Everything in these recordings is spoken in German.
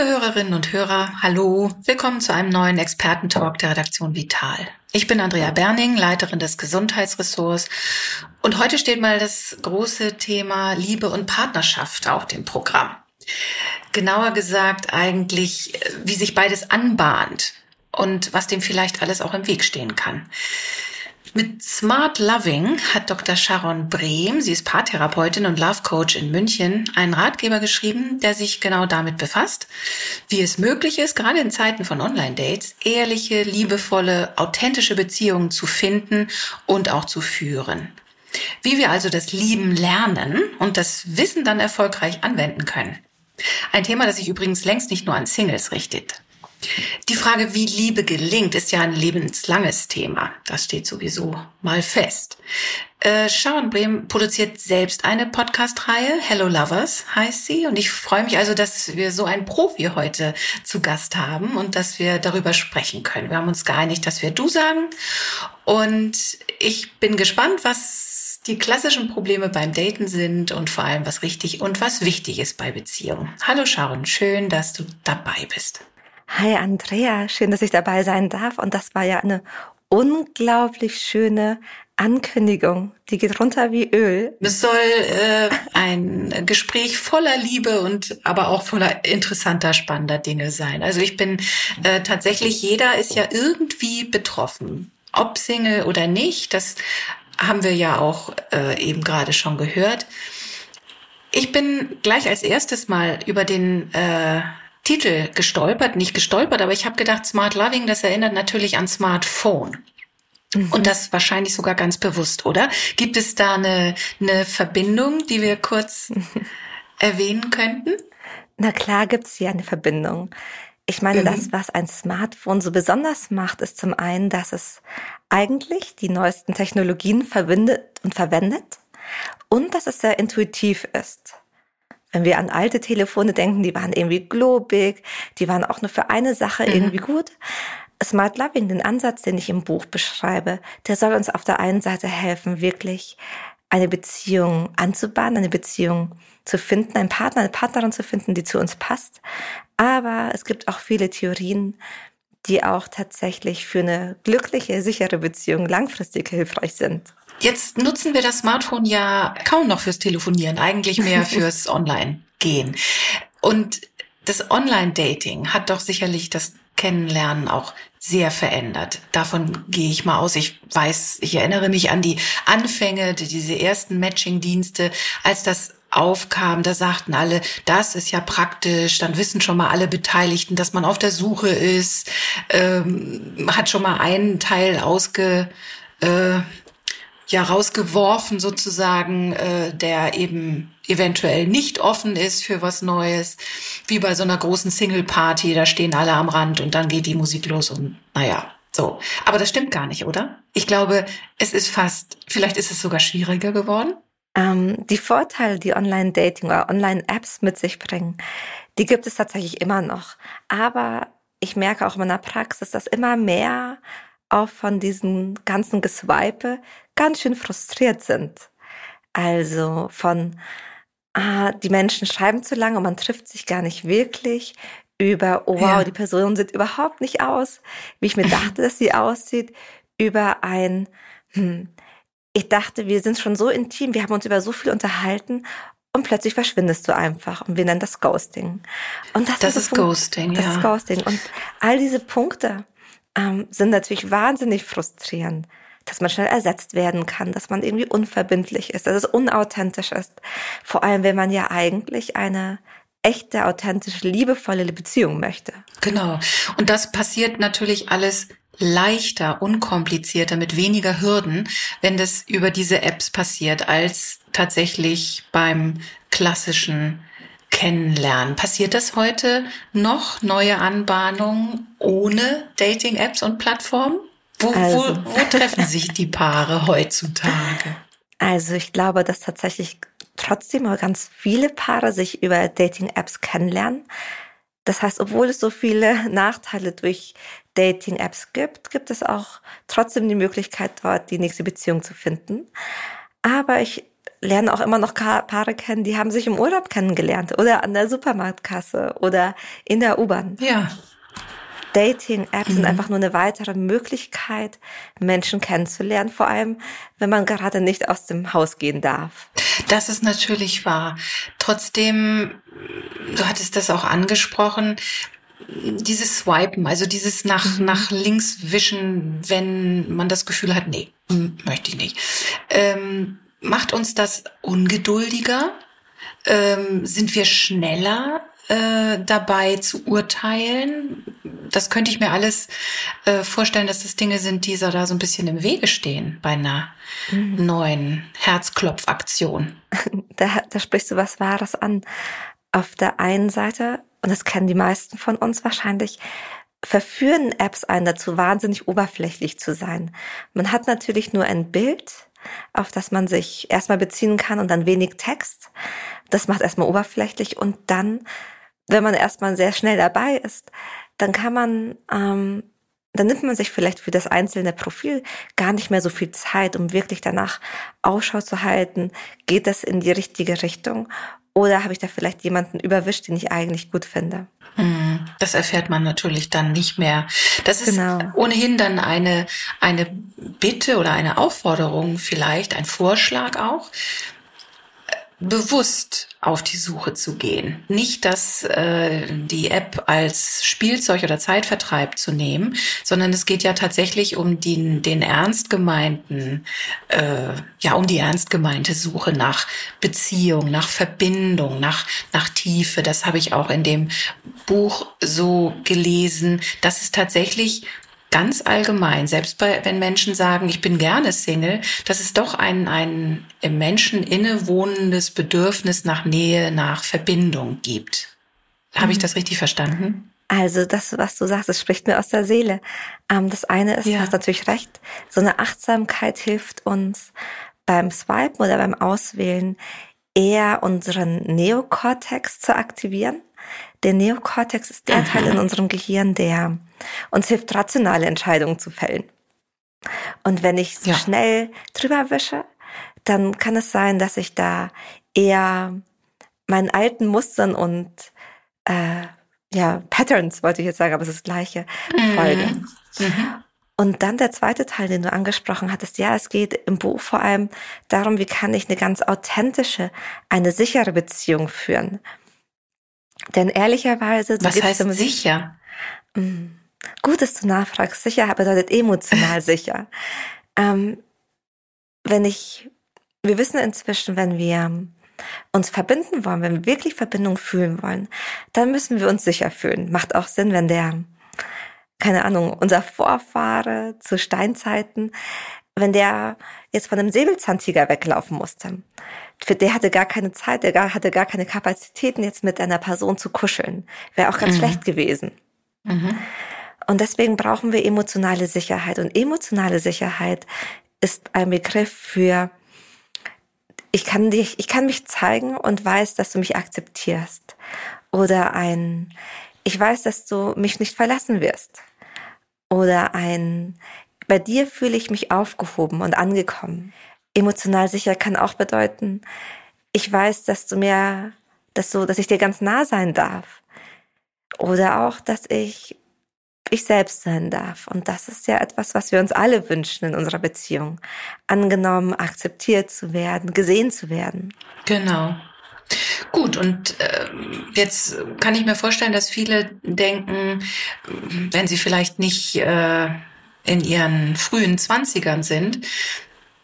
Liebe Hörerinnen und Hörer, hallo, willkommen zu einem neuen Expertentalk der Redaktion Vital. Ich bin Andrea Berning, Leiterin des Gesundheitsressorts und heute steht mal das große Thema Liebe und Partnerschaft auf dem Programm. Genauer gesagt eigentlich, wie sich beides anbahnt und was dem vielleicht alles auch im Weg stehen kann. Mit Smart Loving hat Dr. Sharon Brehm, sie ist Paartherapeutin und Love Coach in München, einen Ratgeber geschrieben, der sich genau damit befasst, wie es möglich ist, gerade in Zeiten von Online-Dates, ehrliche, liebevolle, authentische Beziehungen zu finden und auch zu führen. Wie wir also das Lieben lernen und das Wissen dann erfolgreich anwenden können. Ein Thema, das sich übrigens längst nicht nur an Singles richtet. Die Frage, wie Liebe gelingt, ist ja ein lebenslanges Thema. Das steht sowieso mal fest. Äh, Sharon Brehm produziert selbst eine Podcast-Reihe, Hello Lovers heißt sie. Und ich freue mich also, dass wir so einen Profi heute zu Gast haben und dass wir darüber sprechen können. Wir haben uns geeinigt, dass wir du sagen. Und ich bin gespannt, was die klassischen Probleme beim Daten sind und vor allem, was richtig und was wichtig ist bei Beziehungen. Hallo Sharon, schön, dass du dabei bist. Hi Andrea, schön, dass ich dabei sein darf. Und das war ja eine unglaublich schöne Ankündigung. Die geht runter wie Öl. Es soll äh, ein Gespräch voller Liebe und aber auch voller interessanter, spannender Dinge sein. Also ich bin äh, tatsächlich, jeder ist ja irgendwie betroffen. Ob Single oder nicht, das haben wir ja auch äh, eben gerade schon gehört. Ich bin gleich als erstes mal über den äh, Titel gestolpert, nicht gestolpert, aber ich habe gedacht, Smart Loving, das erinnert natürlich an Smartphone. Mhm. Und das wahrscheinlich sogar ganz bewusst, oder? Gibt es da eine, eine Verbindung, die wir kurz erwähnen könnten? Na klar gibt's hier eine Verbindung. Ich meine, mhm. das, was ein Smartphone so besonders macht, ist zum einen, dass es eigentlich die neuesten Technologien verbindet und verwendet und dass es sehr intuitiv ist. Wenn wir an alte Telefone denken, die waren irgendwie globig, die waren auch nur für eine Sache mhm. irgendwie gut. Smart Loving, den Ansatz, den ich im Buch beschreibe, der soll uns auf der einen Seite helfen, wirklich eine Beziehung anzubahnen, eine Beziehung zu finden, einen Partner, eine Partnerin zu finden, die zu uns passt. Aber es gibt auch viele Theorien, die auch tatsächlich für eine glückliche, sichere Beziehung langfristig hilfreich sind. Jetzt nutzen wir das Smartphone ja kaum noch fürs Telefonieren, eigentlich mehr fürs Online-Gehen. Und das Online-Dating hat doch sicherlich das Kennenlernen auch sehr verändert. Davon gehe ich mal aus. Ich weiß, ich erinnere mich an die Anfänge, diese ersten Matching-Dienste, als das aufkam, da sagten alle, das ist ja praktisch, dann wissen schon mal alle Beteiligten, dass man auf der Suche ist, ähm, hat schon mal einen Teil ausge, äh, ja rausgeworfen sozusagen, äh, der eben eventuell nicht offen ist für was Neues, wie bei so einer großen Single-Party, da stehen alle am Rand und dann geht die Musik los und naja, so. Aber das stimmt gar nicht, oder? Ich glaube, es ist fast, vielleicht ist es sogar schwieriger geworden. Ähm, die Vorteile, die Online-Dating oder Online-Apps mit sich bringen, die gibt es tatsächlich immer noch. Aber ich merke auch in meiner Praxis, dass immer mehr auch von diesen ganzen Geswipe ganz schön frustriert sind. Also von, ah, die Menschen schreiben zu lange und man trifft sich gar nicht wirklich über, oh wow, ja. die Person sieht überhaupt nicht aus, wie ich mir dachte, dass sie aussieht, über ein, hm, ich dachte, wir sind schon so intim, wir haben uns über so viel unterhalten und plötzlich verschwindest du einfach und wir nennen das Ghosting. Und das, das ist, ist Ghosting, das ja. Das ist Ghosting. Und all diese Punkte ähm, sind natürlich wahnsinnig frustrierend dass man schnell ersetzt werden kann, dass man irgendwie unverbindlich ist, dass es unauthentisch ist. Vor allem, wenn man ja eigentlich eine echte, authentische, liebevolle Beziehung möchte. Genau. Und das passiert natürlich alles leichter, unkomplizierter, mit weniger Hürden, wenn das über diese Apps passiert, als tatsächlich beim klassischen Kennenlernen. Passiert das heute noch, neue Anbahnungen ohne Dating-Apps und Plattformen? Wo, also. wo, wo treffen sich die Paare heutzutage? Also ich glaube, dass tatsächlich trotzdem ganz viele Paare sich über Dating-Apps kennenlernen. Das heißt, obwohl es so viele Nachteile durch Dating-Apps gibt, gibt es auch trotzdem die Möglichkeit, dort die nächste Beziehung zu finden. Aber ich lerne auch immer noch Paare kennen, die haben sich im Urlaub kennengelernt oder an der Supermarktkasse oder in der U-Bahn. Ja. Dating-Apps mhm. sind einfach nur eine weitere Möglichkeit, Menschen kennenzulernen, vor allem wenn man gerade nicht aus dem Haus gehen darf. Das ist natürlich wahr. Trotzdem, du hattest das auch angesprochen, dieses Swipen, also dieses nach, mhm. nach links wischen, wenn man das Gefühl hat, nee, hm, möchte ich nicht. Ähm, macht uns das ungeduldiger? Ähm, sind wir schneller äh, dabei zu urteilen? Das könnte ich mir alles äh, vorstellen, dass das Dinge sind, die so da so ein bisschen im Wege stehen bei einer mhm. neuen Herzklopfaktion. Da, da sprichst du was Wahres an. Auf der einen Seite, und das kennen die meisten von uns wahrscheinlich, verführen Apps einen dazu, wahnsinnig oberflächlich zu sein. Man hat natürlich nur ein Bild, auf das man sich erstmal beziehen kann und dann wenig Text. Das macht erstmal oberflächlich und dann wenn man erstmal sehr schnell dabei ist, dann kann man, ähm, dann nimmt man sich vielleicht für das einzelne Profil gar nicht mehr so viel Zeit, um wirklich danach Ausschau zu halten, geht das in die richtige Richtung oder habe ich da vielleicht jemanden überwischt, den ich eigentlich gut finde. Hm, das erfährt man natürlich dann nicht mehr. Das ist genau. ohnehin dann eine, eine Bitte oder eine Aufforderung vielleicht, ein Vorschlag auch, bewusst auf die Suche zu gehen. Nicht dass äh, die App als Spielzeug oder Zeitvertreib zu nehmen, sondern es geht ja tatsächlich um den, den ernst gemeinten, äh, ja, um die ernst gemeinte Suche nach Beziehung, nach Verbindung, nach, nach Tiefe. Das habe ich auch in dem Buch so gelesen, dass es tatsächlich ganz allgemein, selbst bei, wenn Menschen sagen, ich bin gerne Single, dass es doch ein, ein im Menschen innewohnendes Bedürfnis nach Nähe, nach Verbindung gibt. Habe mhm. ich das richtig verstanden? Also das, was du sagst, das spricht mir aus der Seele. Ähm, das eine ist, ja. du hast natürlich recht, so eine Achtsamkeit hilft uns beim Swipen oder beim Auswählen eher unseren Neokortex zu aktivieren. Der Neokortex ist der Aha. Teil in unserem Gehirn, der uns hilft, rationale Entscheidungen zu fällen. Und wenn ich so ja. schnell drüber wische, dann kann es sein, dass ich da eher meinen alten Mustern und äh, ja, Patterns, wollte ich jetzt sagen, aber es ist das gleiche, mhm. folge. Mhm. Und dann der zweite Teil, den du angesprochen hattest. Ja, es geht im Buch vor allem darum, wie kann ich eine ganz authentische, eine sichere Beziehung führen. Denn ehrlicherweise, was heißt sicher? Mm, gut, dass du nachfragst. Sicher bedeutet emotional sicher. Ähm, wenn ich, wir wissen inzwischen, wenn wir uns verbinden wollen, wenn wir wirklich Verbindung fühlen wollen, dann müssen wir uns sicher fühlen. Macht auch Sinn, wenn der, keine Ahnung, unser Vorfahre zu Steinzeiten, wenn der jetzt von einem Säbelzahntiger weglaufen musste für der hatte gar keine Zeit, der hatte gar keine Kapazitäten, jetzt mit einer Person zu kuscheln. Wäre auch ganz mhm. schlecht gewesen. Mhm. Und deswegen brauchen wir emotionale Sicherheit. Und emotionale Sicherheit ist ein Begriff für, ich kann dich, ich kann mich zeigen und weiß, dass du mich akzeptierst. Oder ein, ich weiß, dass du mich nicht verlassen wirst. Oder ein, bei dir fühle ich mich aufgehoben und angekommen. Emotional sicher kann auch bedeuten, ich weiß, dass du mir, dass du, dass ich dir ganz nah sein darf. Oder auch, dass ich ich selbst sein darf. Und das ist ja etwas, was wir uns alle wünschen in unserer Beziehung. Angenommen, akzeptiert zu werden, gesehen zu werden. Genau. Gut, und äh, jetzt kann ich mir vorstellen, dass viele denken, wenn sie vielleicht nicht äh, in ihren frühen Zwanzigern sind,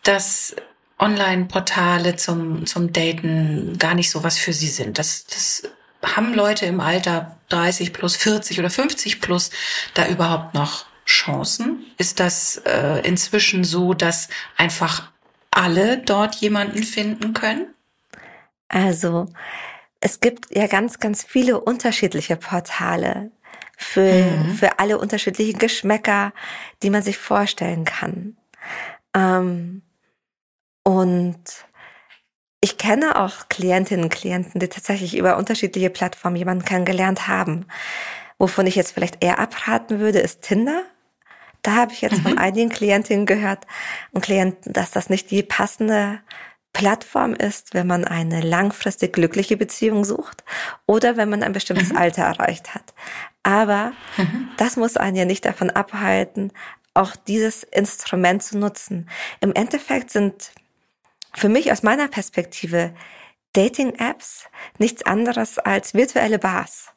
dass Online-Portale zum, zum Daten gar nicht so was für sie sind. Das, das haben Leute im Alter 30 plus, 40 oder 50 plus da überhaupt noch Chancen? Ist das äh, inzwischen so, dass einfach alle dort jemanden finden können? Also, es gibt ja ganz, ganz viele unterschiedliche Portale für, mhm. für alle unterschiedlichen Geschmäcker, die man sich vorstellen kann. Ähm, und ich kenne auch Klientinnen und Klienten, die tatsächlich über unterschiedliche Plattformen jemanden kennengelernt haben. Wovon ich jetzt vielleicht eher abraten würde, ist Tinder. Da habe ich jetzt mhm. von einigen Klientinnen gehört und Klienten, dass das nicht die passende Plattform ist, wenn man eine langfristig glückliche Beziehung sucht oder wenn man ein bestimmtes mhm. Alter erreicht hat. Aber mhm. das muss einen ja nicht davon abhalten, auch dieses Instrument zu nutzen. Im Endeffekt sind für mich aus meiner Perspektive Dating-Apps nichts anderes als virtuelle Bars.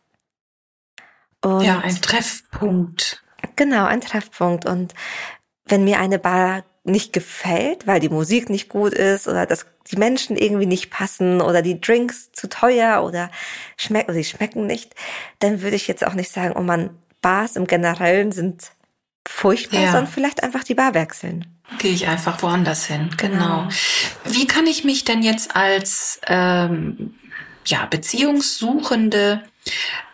Und ja, ein Treffpunkt. Genau, ein Treffpunkt. Und wenn mir eine Bar nicht gefällt, weil die Musik nicht gut ist oder dass die Menschen irgendwie nicht passen oder die Drinks zu teuer oder schmecken, sie schmecken nicht, dann würde ich jetzt auch nicht sagen, oh man, Bars im Generellen sind furchtbar, ja. sondern vielleicht einfach die Bar wechseln. Gehe ich einfach woanders hin. Genau. genau. Wie kann ich mich denn jetzt als ähm, ja, Beziehungssuchende,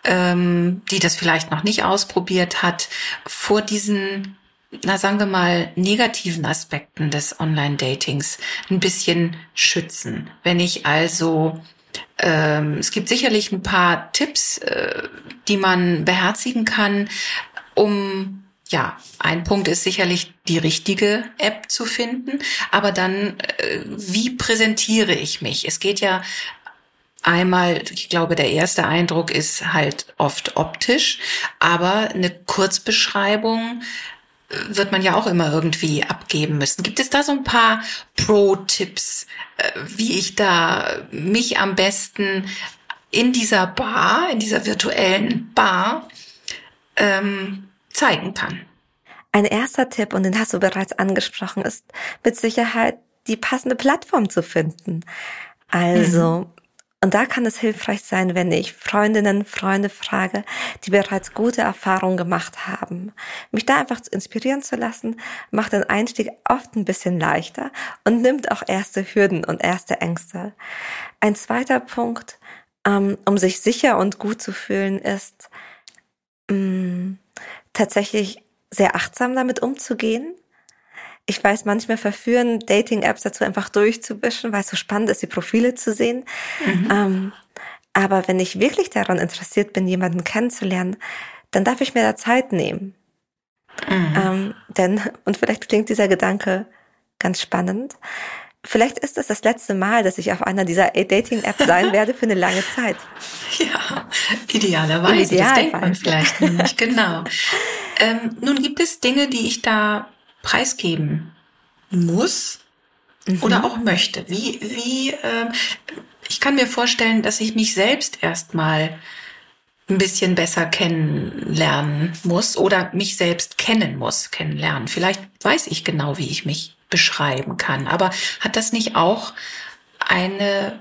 ähm, die das vielleicht noch nicht ausprobiert hat, vor diesen na sagen wir mal, negativen Aspekten des Online-Datings ein bisschen schützen. Wenn ich also ähm, es gibt sicherlich ein paar Tipps, äh, die man beherzigen kann, um ja, ein Punkt ist sicherlich die richtige App zu finden, aber dann, äh, wie präsentiere ich mich? Es geht ja einmal, ich glaube, der erste Eindruck ist halt oft optisch, aber eine Kurzbeschreibung äh, wird man ja auch immer irgendwie abgeben müssen. Gibt es da so ein paar Pro-Tipps, äh, wie ich da mich am besten in dieser Bar, in dieser virtuellen Bar ähm, zeigen kann. Ein erster Tipp, und den hast du bereits angesprochen, ist mit Sicherheit die passende Plattform zu finden. Also, mhm. und da kann es hilfreich sein, wenn ich Freundinnen, Freunde frage, die bereits gute Erfahrungen gemacht haben. Mich da einfach inspirieren zu lassen, macht den Einstieg oft ein bisschen leichter und nimmt auch erste Hürden und erste Ängste. Ein zweiter Punkt, ähm, um sich sicher und gut zu fühlen, ist, mm, tatsächlich sehr achtsam damit umzugehen. Ich weiß, manchmal verführen Dating-Apps dazu, einfach durchzuwischen, weil es so spannend ist, die Profile zu sehen. Mhm. Ähm, aber wenn ich wirklich daran interessiert bin, jemanden kennenzulernen, dann darf ich mir da Zeit nehmen. Mhm. Ähm, denn, und vielleicht klingt dieser Gedanke ganz spannend, Vielleicht ist es das letzte Mal, dass ich auf einer dieser Dating-Apps sein werde für eine lange Zeit. Ja, idealerweise. Das denkt man vielleicht nicht. Genau. Ähm, nun gibt es Dinge, die ich da preisgeben muss mhm. oder auch möchte. Wie, wie, äh, ich kann mir vorstellen, dass ich mich selbst erstmal ein bisschen besser kennenlernen muss oder mich selbst kennen muss, kennenlernen. Vielleicht weiß ich genau, wie ich mich beschreiben kann. Aber hat das nicht auch eine,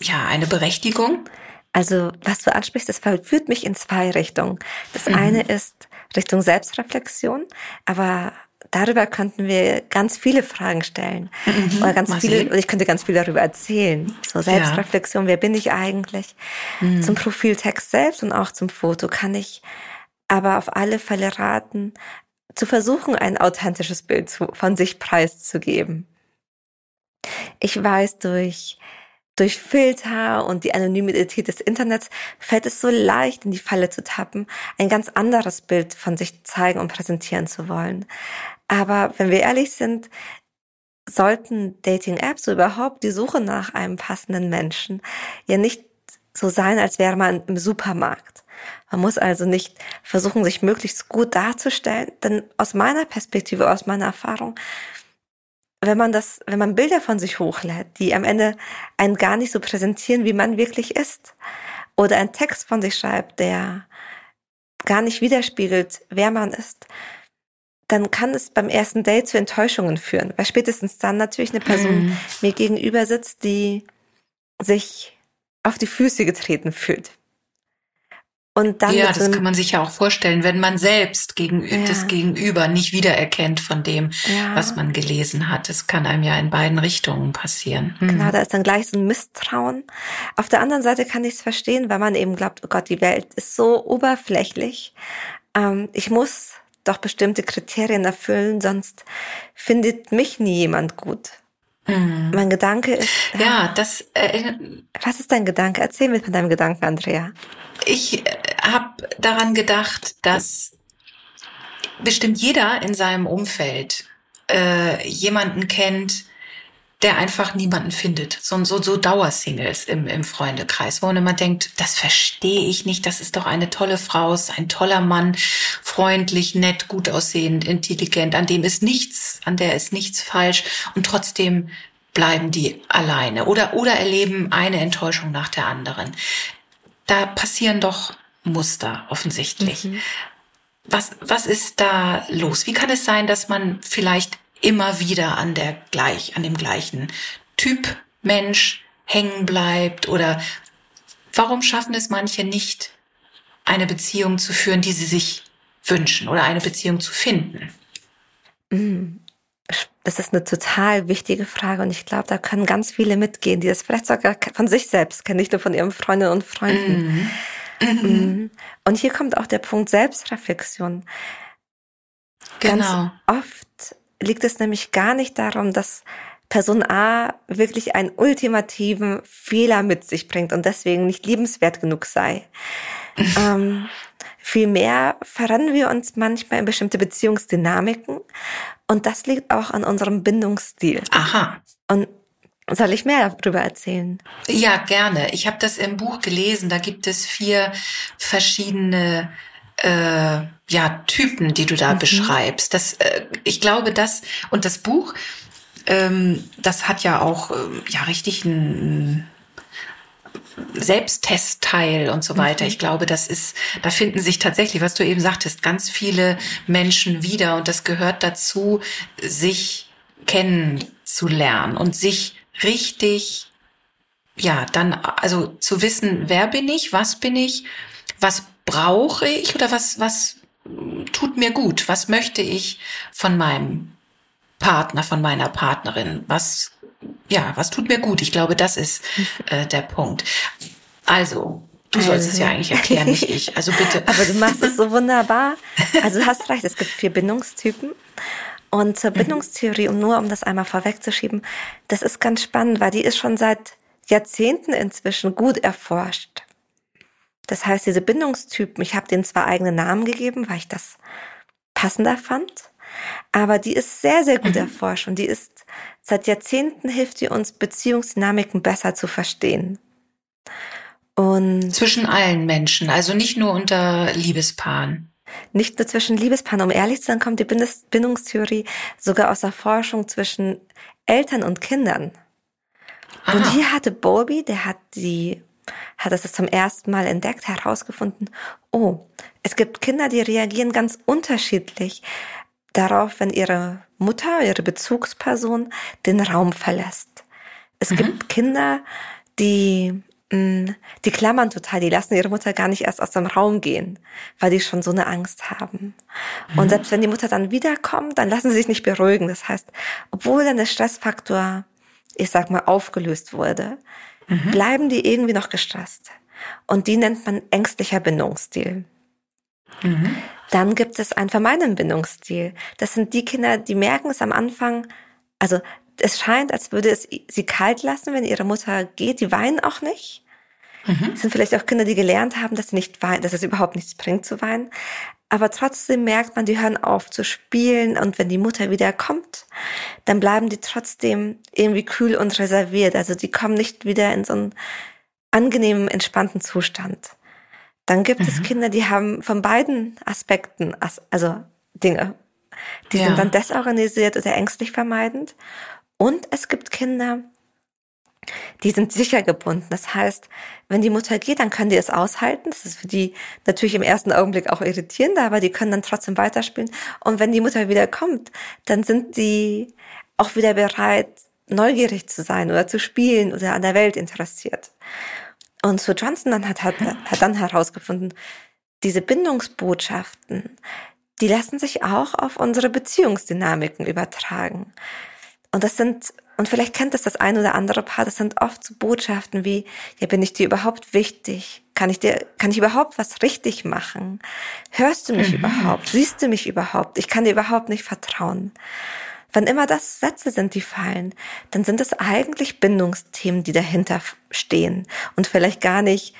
ja, eine Berechtigung? Also, was du ansprichst, das führt mich in zwei Richtungen. Das mhm. eine ist Richtung Selbstreflexion, aber darüber könnten wir ganz viele Fragen stellen. Mhm, oder ganz viele, und ich könnte ganz viel darüber erzählen. So Selbstreflexion, ja. wer bin ich eigentlich? Mhm. Zum Profiltext selbst und auch zum Foto kann ich aber auf alle Fälle raten, zu versuchen, ein authentisches Bild zu, von sich preiszugeben. Ich weiß, durch, durch Filter und die Anonymität des Internets fällt es so leicht, in die Falle zu tappen, ein ganz anderes Bild von sich zeigen und präsentieren zu wollen. Aber wenn wir ehrlich sind, sollten Dating-Apps überhaupt die Suche nach einem passenden Menschen ja nicht so sein, als wäre man im Supermarkt. Man muss also nicht versuchen, sich möglichst gut darzustellen, denn aus meiner Perspektive, aus meiner Erfahrung, wenn man das, wenn man Bilder von sich hochlädt, die am Ende einen gar nicht so präsentieren, wie man wirklich ist, oder einen Text von sich schreibt, der gar nicht widerspiegelt, wer man ist, dann kann es beim ersten Date zu Enttäuschungen führen, weil spätestens dann natürlich eine Person mhm. mir gegenüber sitzt, die sich auf die Füße getreten fühlt. Und dann ja, das kann man sich ja auch vorstellen, wenn man selbst gegen, ja. das Gegenüber nicht wiedererkennt von dem, ja. was man gelesen hat. Das kann einem ja in beiden Richtungen passieren. Hm. Genau, da ist dann gleich so ein Misstrauen. Auf der anderen Seite kann ich es verstehen, weil man eben glaubt, oh Gott, die Welt ist so oberflächlich. Ähm, ich muss doch bestimmte Kriterien erfüllen, sonst findet mich nie jemand gut. Mhm. Mein Gedanke ist. Ja, ja das. Äh, was ist dein Gedanke? Erzähl mir von deinem Gedanken, Andrea. Ich äh, habe daran gedacht, dass bestimmt jeder in seinem Umfeld äh, jemanden kennt, der einfach niemanden findet. So, so, so Dauersingles im, im Freundekreis, wo man immer denkt, das verstehe ich nicht, das ist doch eine tolle Frau, ist ein toller Mann, freundlich, nett, gut aussehend, intelligent, an dem ist nichts, an der ist nichts falsch und trotzdem bleiben die alleine oder, oder erleben eine Enttäuschung nach der anderen. Da passieren doch Muster offensichtlich. Mhm. Was, was ist da los? Wie kann es sein, dass man vielleicht immer wieder an der gleich, an dem gleichen Typ Mensch hängen bleibt oder warum schaffen es manche nicht, eine Beziehung zu führen, die sie sich wünschen oder eine Beziehung zu finden? Mm, das ist eine total wichtige Frage und ich glaube, da können ganz viele mitgehen, die das vielleicht sogar von sich selbst kennen, nicht nur von ihren Freundinnen und Freunden. Mhm. Mhm. Und hier kommt auch der Punkt Selbstreflexion. Genau. Ganz oft liegt es nämlich gar nicht darum, dass Person A wirklich einen ultimativen Fehler mit sich bringt und deswegen nicht liebenswert genug sei. ähm, Vielmehr verrennen wir uns manchmal in bestimmte Beziehungsdynamiken und das liegt auch an unserem Bindungsstil. Aha. Und soll ich mehr darüber erzählen? Ja, gerne. Ich habe das im Buch gelesen. Da gibt es vier verschiedene äh, ja, Typen, die du da mhm. beschreibst. Das, äh, ich glaube, das und das Buch, ähm, das hat ja auch äh, ja richtig ein Selbsttestteil und so weiter. Mhm. Ich glaube, das ist, da finden sich tatsächlich, was du eben sagtest, ganz viele Menschen wieder und das gehört dazu, sich kennenzulernen und sich richtig, ja, dann, also zu wissen, wer bin ich, was bin ich, was brauche ich oder was, was tut mir gut? Was möchte ich von meinem Partner, von meiner Partnerin? Was, ja, was tut mir gut? Ich glaube, das ist äh, der Punkt. Also, Du sollst es ja eigentlich erklären, nicht ich. Also bitte. Aber du machst es so wunderbar. Also du hast recht, es gibt vier Bindungstypen. Und zur mhm. Bindungstheorie, um nur um das einmal vorwegzuschieben, das ist ganz spannend, weil die ist schon seit Jahrzehnten inzwischen gut erforscht. Das heißt, diese Bindungstypen, ich habe denen zwar eigene Namen gegeben, weil ich das passender fand, aber die ist sehr, sehr gut mhm. erforscht und die ist seit Jahrzehnten hilft die uns, Beziehungsdynamiken besser zu verstehen. Und zwischen allen Menschen, also nicht nur unter Liebespaaren. Nicht nur zwischen Liebespaaren, um ehrlich zu sein, kommt die Bindungstheorie sogar aus der Forschung zwischen Eltern und Kindern. Aha. Und hier hatte Bowlby, der hat die hat es zum ersten Mal entdeckt, herausgefunden, oh, es gibt Kinder, die reagieren ganz unterschiedlich darauf, wenn ihre Mutter, ihre Bezugsperson den Raum verlässt. Es mhm. gibt Kinder, die mm, die klammern total, die lassen ihre Mutter gar nicht erst aus dem Raum gehen, weil die schon so eine Angst haben. Mhm. Und selbst wenn die Mutter dann wiederkommt, dann lassen sie sich nicht beruhigen. Das heißt, obwohl dann der Stressfaktor, ich sag mal, aufgelöst wurde, mhm. bleiben die irgendwie noch gestresst. Und die nennt man ängstlicher Bindungsstil. Mhm. Dann gibt es einen vermeidenden Bindungsstil. Das sind die Kinder, die merken es am Anfang, also es scheint, als würde es sie kalt lassen, wenn ihre Mutter geht. Die weinen auch nicht. Mhm. Es sind vielleicht auch Kinder, die gelernt haben, dass sie nicht weinen, dass es überhaupt nichts bringt zu weinen. Aber trotzdem merkt man, die hören auf zu spielen und wenn die Mutter wieder kommt, dann bleiben die trotzdem irgendwie kühl und reserviert. Also die kommen nicht wieder in so einen angenehmen, entspannten Zustand. Dann gibt mhm. es Kinder, die haben von beiden Aspekten, also Dinge. Die ja. sind dann desorganisiert oder ängstlich vermeidend. Und es gibt Kinder, die sind sicher gebunden. Das heißt, wenn die Mutter geht, dann können die es aushalten. Das ist für die natürlich im ersten Augenblick auch irritierend, aber die können dann trotzdem weiterspielen. Und wenn die Mutter wieder kommt, dann sind die auch wieder bereit, neugierig zu sein oder zu spielen oder an der Welt interessiert. Und Sue Johnson dann hat, hat, hat dann herausgefunden, diese Bindungsbotschaften, die lassen sich auch auf unsere Beziehungsdynamiken übertragen. Und das sind, und vielleicht kennt es das ein oder andere Paar, das sind oft so Botschaften wie, ja, bin ich dir überhaupt wichtig? Kann ich dir, kann ich überhaupt was richtig machen? Hörst du mich mhm. überhaupt? Siehst du mich überhaupt? Ich kann dir überhaupt nicht vertrauen. Wenn immer das Sätze sind, die fallen, dann sind es eigentlich Bindungsthemen, die dahinter stehen und vielleicht gar nicht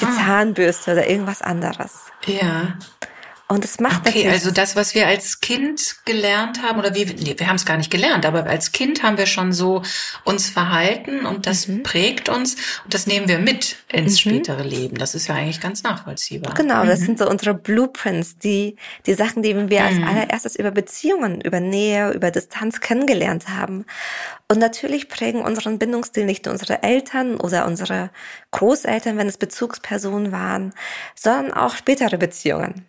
die ah. Zahnbürste oder irgendwas anderes. Ja. Und es macht Okay, also das, was wir als Kind gelernt haben, oder wie, nee, wir haben es gar nicht gelernt, aber als Kind haben wir schon so uns verhalten und das mhm. prägt uns und das nehmen wir mit ins mhm. spätere Leben. Das ist ja eigentlich ganz nachvollziehbar. Genau, mhm. das sind so unsere Blueprints, die, die Sachen, die wir als mhm. allererstes über Beziehungen, über Nähe, über Distanz kennengelernt haben. Und natürlich prägen unseren Bindungsstil nicht nur unsere Eltern oder unsere Großeltern, wenn es Bezugspersonen waren, sondern auch spätere Beziehungen.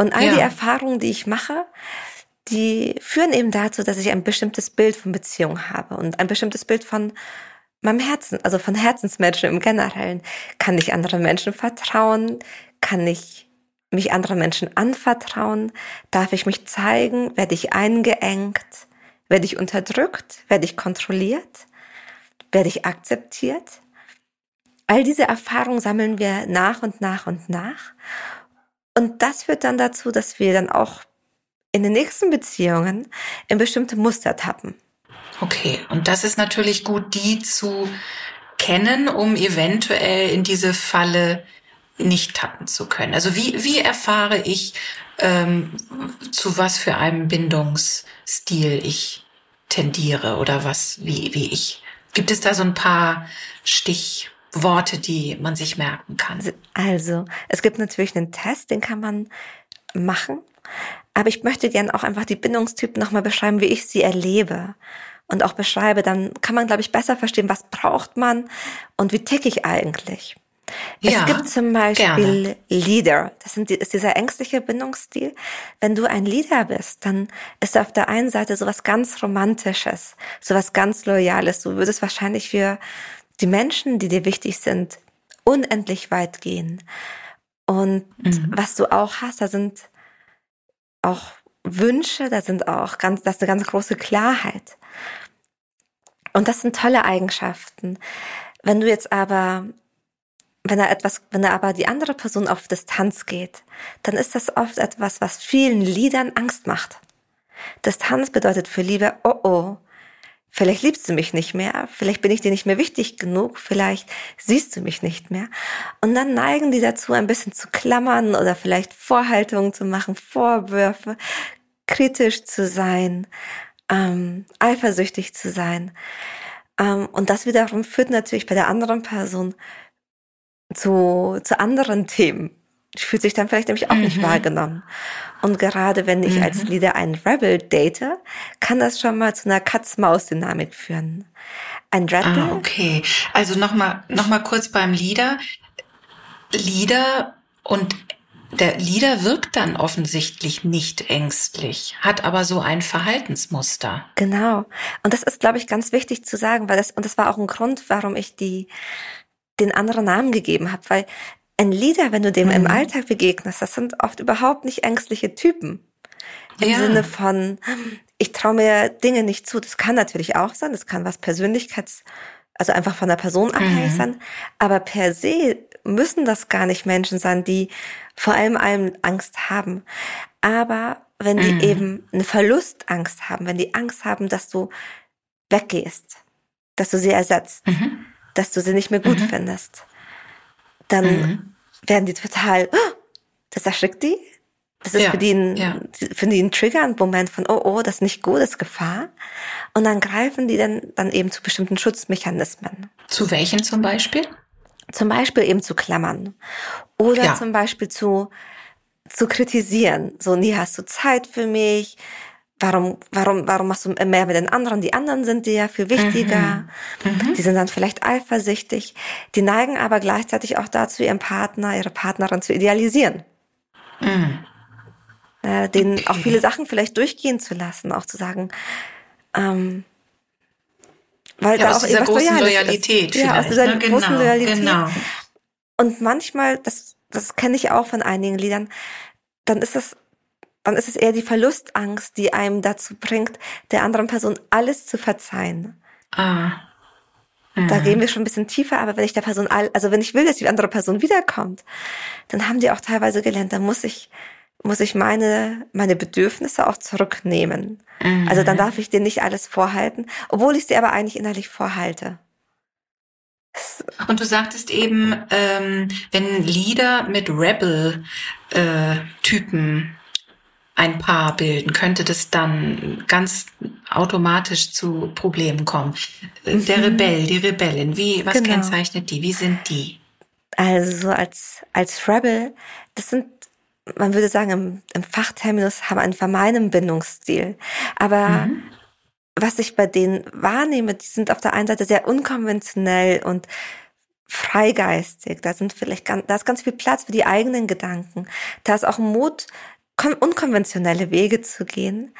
Und all ja. die Erfahrungen, die ich mache, die führen eben dazu, dass ich ein bestimmtes Bild von Beziehung habe und ein bestimmtes Bild von meinem Herzen, also von Herzensmenschen im Generellen. Kann ich anderen Menschen vertrauen? Kann ich mich anderen Menschen anvertrauen? Darf ich mich zeigen? Werde ich eingeengt? Werde ich unterdrückt? Werde ich kontrolliert? Werde ich akzeptiert? All diese Erfahrungen sammeln wir nach und nach und nach. Und das führt dann dazu, dass wir dann auch in den nächsten Beziehungen in bestimmte Muster tappen. Okay, und das ist natürlich gut, die zu kennen, um eventuell in diese Falle nicht tappen zu können. Also wie, wie erfahre ich, ähm, zu was für einem Bindungsstil ich tendiere oder was, wie, wie ich. Gibt es da so ein paar Stich, Worte, die man sich merken kann? Also, es gibt natürlich einen Test, den kann man machen. Aber ich möchte gerne auch einfach die Bindungstypen nochmal beschreiben, wie ich sie erlebe. Und auch beschreibe, dann kann man, glaube ich, besser verstehen, was braucht man und wie tick ich eigentlich. Ja, es gibt zum Beispiel gerne. Leader. Das sind, ist dieser ängstliche Bindungsstil. Wenn du ein Leader bist, dann ist auf der einen Seite sowas ganz Romantisches, sowas ganz Loyales. Du würdest wahrscheinlich für die Menschen, die dir wichtig sind, unendlich weit gehen. Und mhm. was du auch hast, da sind auch Wünsche, da sind auch ganz, das ist eine ganz große Klarheit. Und das sind tolle Eigenschaften. Wenn du jetzt aber, wenn er etwas, wenn er aber die andere Person auf Distanz geht, dann ist das oft etwas, was vielen Liedern Angst macht. Distanz bedeutet für Liebe, oh oh, Vielleicht liebst du mich nicht mehr, vielleicht bin ich dir nicht mehr wichtig genug, vielleicht siehst du mich nicht mehr. Und dann neigen die dazu, ein bisschen zu klammern oder vielleicht Vorhaltungen zu machen, Vorwürfe, kritisch zu sein, ähm, eifersüchtig zu sein. Ähm, und das wiederum führt natürlich bei der anderen Person zu, zu anderen Themen, fühlt sich dann vielleicht nämlich auch mhm. nicht wahrgenommen. Und gerade wenn ich mhm. als Leader einen Rebel date, kann das schon mal zu einer Katz-Maus-Dynamik führen. Ein Rebel. Ah, okay. Also nochmal, noch mal kurz beim Leader. Leader und der Leader wirkt dann offensichtlich nicht ängstlich, hat aber so ein Verhaltensmuster. Genau. Und das ist, glaube ich, ganz wichtig zu sagen, weil das, und das war auch ein Grund, warum ich die, den anderen Namen gegeben habe, weil ein Leader, wenn du dem mhm. im Alltag begegnest, das sind oft überhaupt nicht ängstliche Typen. Im ja. Sinne von, ich traue mir Dinge nicht zu. Das kann natürlich auch sein, das kann was Persönlichkeits, also einfach von der Person abhängig mhm. sein. Aber per se müssen das gar nicht Menschen sein, die vor allem allem Angst haben. Aber wenn die mhm. eben eine Verlustangst haben, wenn die Angst haben, dass du weggehst, dass du sie ersetzt, mhm. dass du sie nicht mehr gut mhm. findest, dann mhm. werden die total, oh, das erschrickt die. Das ist ja, für, die ein, ja. für die ein Trigger, ein Moment von, oh, oh, das ist nicht gut, das ist Gefahr. Und dann greifen die dann, dann eben zu bestimmten Schutzmechanismen. Zu welchen zum Beispiel? Zum Beispiel eben zu klammern. Oder ja. zum Beispiel zu, zu kritisieren. So, nie hast du Zeit für mich warum, warum, warum machst du mehr mit den anderen? Die anderen sind dir ja viel wichtiger. Mhm. Mhm. Die sind dann vielleicht eifersüchtig. Die neigen aber gleichzeitig auch dazu, ihren Partner, ihre Partnerin zu idealisieren. Mhm. Äh, denen okay. auch viele Sachen vielleicht durchgehen zu lassen, auch zu sagen, ähm, weil ja, da aus auch dieser großen Loyalität ist. Ja, aus dieser ne? großen genau, Loyalität. Genau. Und manchmal, das, das kenne ich auch von einigen Liedern, dann ist es dann ist es eher die Verlustangst, die einem dazu bringt, der anderen Person alles zu verzeihen. Ah. Mhm. Da gehen wir schon ein bisschen tiefer, aber wenn ich der Person all, also wenn ich will, dass die andere Person wiederkommt, dann haben die auch teilweise gelernt, dann muss ich, muss ich meine, meine Bedürfnisse auch zurücknehmen. Mhm. Also dann darf ich dir nicht alles vorhalten, obwohl ich sie aber eigentlich innerlich vorhalte. Und du sagtest eben, ähm, wenn Lieder mit Rebel-Typen äh, ein Paar bilden, könnte das dann ganz automatisch zu Problemen kommen. Mhm. Der Rebell, die Rebellin, wie, was genau. kennzeichnet die? Wie sind die? Also als, als Rebel, das sind, man würde sagen, im, im Fachterminus haben einen vermeinen Bindungsstil. Aber mhm. was ich bei denen wahrnehme, die sind auf der einen Seite sehr unkonventionell und freigeistig. Da sind vielleicht ganz, da ist ganz viel Platz für die eigenen Gedanken. Da ist auch Mut unkonventionelle Wege zu gehen,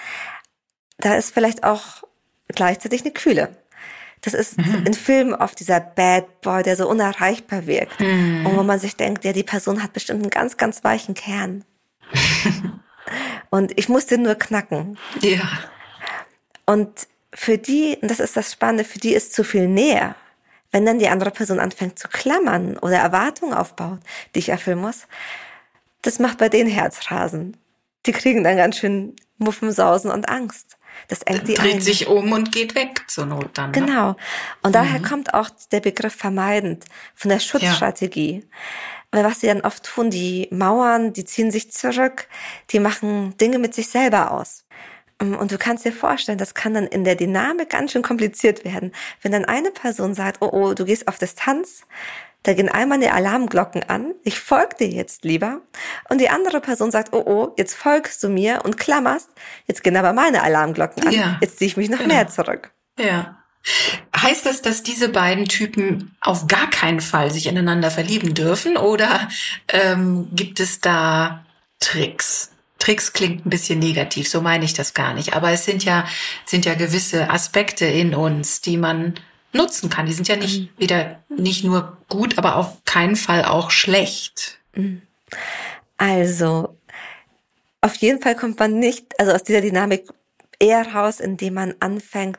da ist vielleicht auch gleichzeitig eine Kühle. Das ist mhm. in Filmen oft dieser Bad Boy, der so unerreichbar wirkt. Mhm. Und wo man sich denkt, ja, die Person hat bestimmt einen ganz, ganz weichen Kern. und ich muss den nur knacken. Ja. Und für die, und das ist das Spannende, für die ist zu viel näher. Wenn dann die andere Person anfängt zu klammern oder Erwartungen aufbaut, die ich erfüllen muss, das macht bei denen Herzrasen die kriegen dann ganz schön Muffensausen und Angst. Das engt die Dreht ein. sich um und geht weg zur Not dann. Ne? Genau. Und mhm. daher kommt auch der Begriff vermeidend von der Schutzstrategie. Ja. Weil was sie dann oft tun, die mauern, die ziehen sich zurück, die machen Dinge mit sich selber aus. Und du kannst dir vorstellen, das kann dann in der Dynamik ganz schön kompliziert werden. Wenn dann eine Person sagt, oh, oh, du gehst auf Distanz, da gehen einmal die Alarmglocken an, ich folge dir jetzt lieber. Und die andere Person sagt, oh oh, jetzt folgst du mir und klammerst, jetzt gehen aber meine Alarmglocken an, ja. jetzt ziehe ich mich noch genau. mehr zurück. Ja. Heißt das, dass diese beiden Typen auf gar keinen Fall sich ineinander verlieben dürfen oder ähm, gibt es da Tricks? Tricks klingt ein bisschen negativ, so meine ich das gar nicht. Aber es sind ja, sind ja gewisse Aspekte in uns, die man nutzen kann. Die sind ja nicht mhm. wieder nicht nur gut, aber auf keinen Fall auch schlecht. Mhm. Also auf jeden Fall kommt man nicht, also aus dieser Dynamik eher raus, indem man anfängt,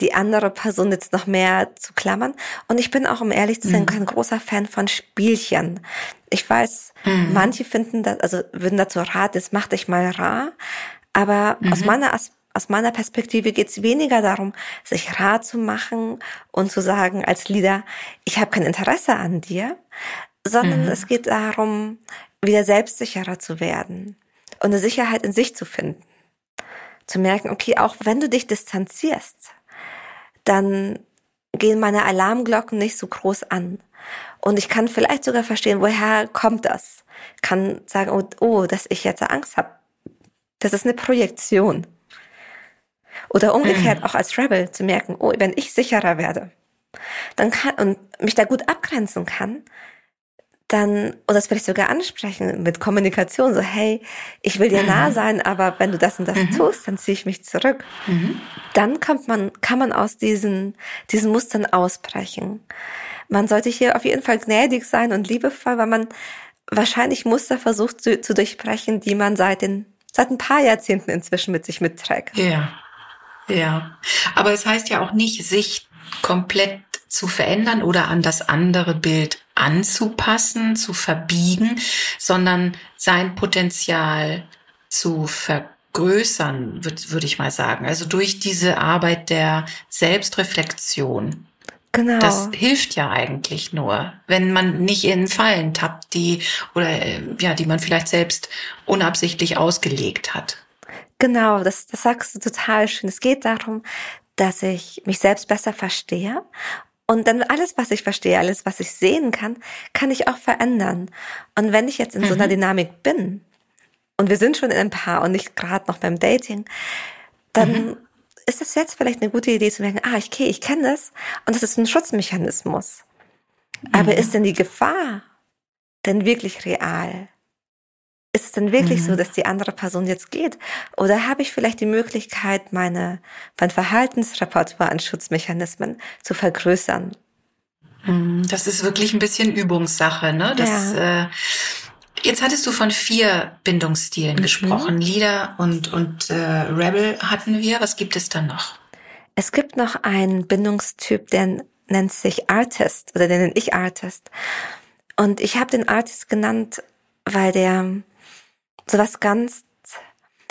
die andere Person jetzt noch mehr zu klammern. Und ich bin auch, um ehrlich zu sein, mhm. kein großer Fan von Spielchen. Ich weiß, mhm. manche finden das, also würden dazu raten, jetzt mach dich mal rar. Aber mhm. aus meiner aus meiner Perspektive geht es weniger darum, sich rar zu machen und zu sagen als Leader, ich habe kein Interesse an dir, sondern mhm. es geht darum, wieder selbstsicherer zu werden und eine Sicherheit in sich zu finden. Zu merken, okay, auch wenn du dich distanzierst, dann gehen meine Alarmglocken nicht so groß an. Und ich kann vielleicht sogar verstehen, woher kommt das. Kann sagen, oh, oh dass ich jetzt Angst habe. Das ist eine Projektion. Oder umgekehrt mhm. auch als Rebel zu merken, oh, wenn ich sicherer werde, dann kann und mich da gut abgrenzen kann, dann, oder das vielleicht sogar ansprechen mit Kommunikation, so, hey, ich will dir mhm. nah sein, aber wenn du das und das mhm. tust, dann ziehe ich mich zurück. Mhm. Dann kommt man, kann man aus diesen, diesen Mustern ausbrechen. Man sollte hier auf jeden Fall gnädig sein und liebevoll, weil man wahrscheinlich Muster versucht zu, zu durchbrechen, die man seit den, seit ein paar Jahrzehnten inzwischen mit sich mitträgt. Ja. Ja, aber es heißt ja auch nicht, sich komplett zu verändern oder an das andere Bild anzupassen, zu verbiegen, sondern sein Potenzial zu vergrößern, würde würd ich mal sagen. Also durch diese Arbeit der Selbstreflexion. Genau. Das hilft ja eigentlich nur, wenn man nicht in Fallen tappt, die oder ja, die man vielleicht selbst unabsichtlich ausgelegt hat. Genau, das, das sagst du total schön. Es geht darum, dass ich mich selbst besser verstehe. Und dann alles, was ich verstehe, alles, was ich sehen kann, kann ich auch verändern. Und wenn ich jetzt in mhm. so einer mhm. Dynamik bin, und wir sind schon in einem Paar und nicht gerade noch beim Dating, dann mhm. ist es jetzt vielleicht eine gute Idee zu merken, ah, okay, ich kenne das und das ist ein ist es denn wirklich mhm. so, dass die andere Person jetzt geht? Oder habe ich vielleicht die Möglichkeit, meine, mein Verhaltensrepertoire an Schutzmechanismen zu vergrößern? Mhm. Das ist wirklich ein bisschen Übungssache, ne? Das, ja. äh, jetzt hattest du von vier Bindungsstilen mhm. gesprochen. Leader und, und äh, Rebel hatten wir. Was gibt es dann noch? Es gibt noch einen Bindungstyp, der nennt sich Artist oder den nenne ich Artist. Und ich habe den Artist genannt, weil der sowas ganz,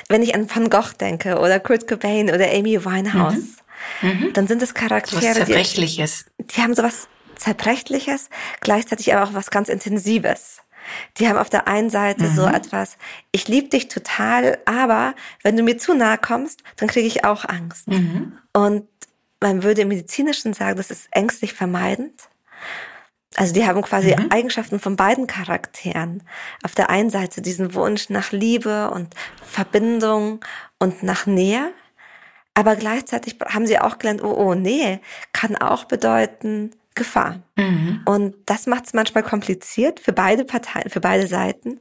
wenn ich an Van Gogh denke oder Kurt Cobain oder Amy Winehouse, mhm. Mhm. dann sind es Charaktere, was Zerbrechliches. Die, die haben sowas Zerbrechliches, gleichzeitig aber auch was ganz Intensives. Die haben auf der einen Seite mhm. so etwas, ich liebe dich total, aber wenn du mir zu nahe kommst, dann kriege ich auch Angst. Mhm. Und man würde im Medizinischen sagen, das ist ängstlich vermeidend. Also die haben quasi mhm. Eigenschaften von beiden Charakteren. Auf der einen Seite diesen Wunsch nach Liebe und Verbindung und nach Nähe. Aber gleichzeitig haben sie auch gelernt, oh, oh, Nähe kann auch bedeuten Gefahr. Mhm. Und das macht es manchmal kompliziert für beide Parteien, für beide Seiten.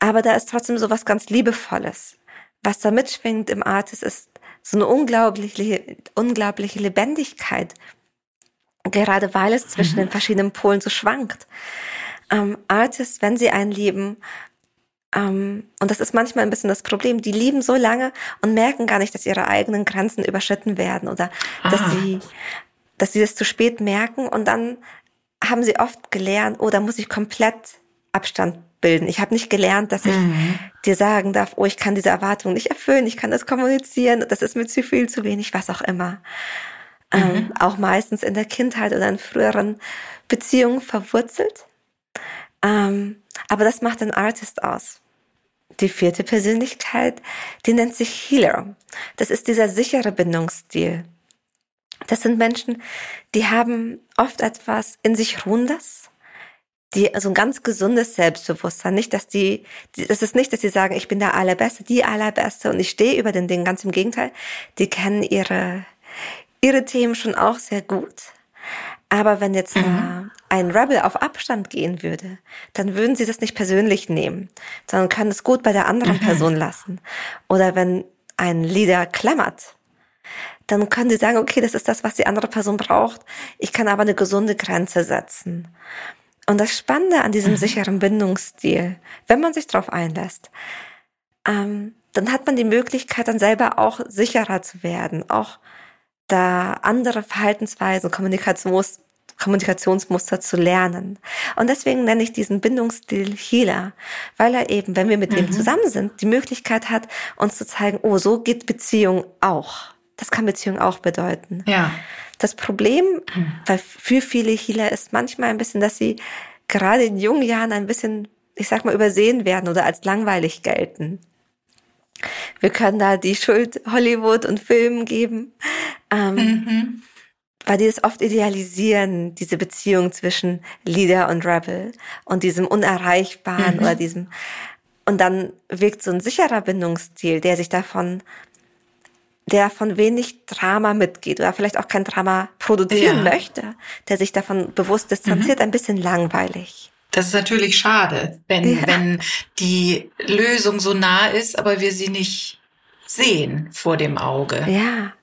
Aber da ist trotzdem so was ganz Liebevolles. Was da mitschwingt im Artist ist so eine unglaubliche, unglaubliche Lebendigkeit, gerade weil es zwischen mhm. den verschiedenen Polen so schwankt. Ähm, Artists, wenn sie einen lieben, ähm, und das ist manchmal ein bisschen das Problem, die lieben so lange und merken gar nicht, dass ihre eigenen Grenzen überschritten werden oder ah. dass sie, dass sie das zu spät merken und dann haben sie oft gelernt, oh, da muss ich komplett Abstand bilden. Ich habe nicht gelernt, dass ich mhm. dir sagen darf, oh, ich kann diese Erwartung nicht erfüllen, ich kann das kommunizieren, das ist mir zu viel, zu wenig, was auch immer. Ähm, mhm. Ähm, auch meistens in der Kindheit oder in früheren Beziehungen verwurzelt. Ähm, aber das macht den Artist aus. Die vierte Persönlichkeit, die nennt sich Healer. Das ist dieser sichere Bindungsstil. Das sind Menschen, die haben oft etwas in sich Ruhendes, die also ein ganz gesundes Selbstbewusstsein. Nicht, dass die, das ist nicht, dass sie sagen, ich bin der Allerbeste, die Allerbeste und ich stehe über den Dingen. Ganz im Gegenteil, die kennen ihre ihre Themen schon auch sehr gut. Aber wenn jetzt mhm. ein Rebel auf Abstand gehen würde, dann würden sie das nicht persönlich nehmen, sondern können es gut bei der anderen mhm. Person lassen. Oder wenn ein Leader klammert, dann können sie sagen, okay, das ist das, was die andere Person braucht. Ich kann aber eine gesunde Grenze setzen. Und das Spannende an diesem mhm. sicheren Bindungsstil, wenn man sich darauf einlässt, ähm, dann hat man die Möglichkeit, dann selber auch sicherer zu werden, auch da andere Verhaltensweisen, Kommunikations Kommunikationsmuster zu lernen. Und deswegen nenne ich diesen Bindungsstil Healer, weil er eben, wenn wir mit mhm. ihm zusammen sind, die Möglichkeit hat, uns zu zeigen, oh, so geht Beziehung auch. Das kann Beziehung auch bedeuten. Ja. Das Problem, mhm. weil für viele Healer ist manchmal ein bisschen, dass sie gerade in jungen Jahren ein bisschen, ich sag mal, übersehen werden oder als langweilig gelten. Wir können da die Schuld Hollywood und Filmen geben, ähm, mhm. weil die es oft idealisieren, diese Beziehung zwischen Leader und Rebel und diesem Unerreichbaren mhm. oder diesem. Und dann wirkt so ein sicherer Bindungsstil, der sich davon der von wenig Drama mitgeht oder vielleicht auch kein Drama produzieren ja. möchte, der sich davon bewusst distanziert, mhm. ein bisschen langweilig. Das ist natürlich schade, wenn, ja. wenn die Lösung so nah ist, aber wir sie nicht sehen vor dem Auge. Ja.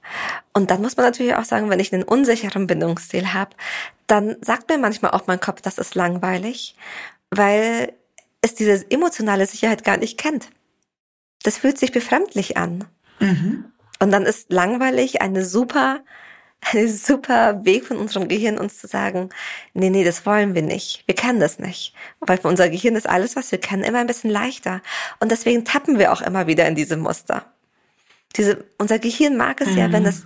Und dann muss man natürlich auch sagen, wenn ich einen unsicheren Bindungsstil habe, dann sagt mir manchmal auch mein Kopf, das ist langweilig, weil es diese emotionale Sicherheit gar nicht kennt. Das fühlt sich befremdlich an. Mhm. Und dann ist langweilig eine super ein super Weg von unserem Gehirn, uns zu sagen, nee, nee, das wollen wir nicht. Wir kennen das nicht. Weil für unser Gehirn ist alles, was wir kennen, immer ein bisschen leichter. Und deswegen tappen wir auch immer wieder in diese Muster. Diese, unser Gehirn mag es mhm. ja, wenn mhm. es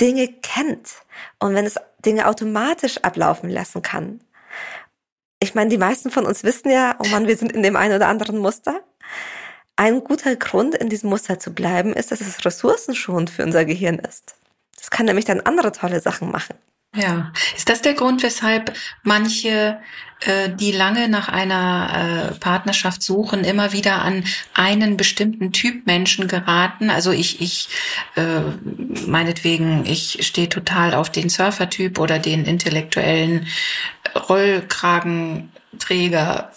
Dinge kennt und wenn es Dinge automatisch ablaufen lassen kann. Ich meine, die meisten von uns wissen ja, oh Mann, wir sind in dem einen oder anderen Muster. Ein guter Grund, in diesem Muster zu bleiben, ist, dass es ressourcenschonend für unser Gehirn ist. Das kann nämlich dann andere tolle Sachen machen. Ja, ist das der Grund, weshalb manche, äh, die lange nach einer äh, Partnerschaft suchen, immer wieder an einen bestimmten Typ Menschen geraten? Also ich, ich, äh, meinetwegen, ich stehe total auf den Surfer-Typ oder den intellektuellen Rollkragenträger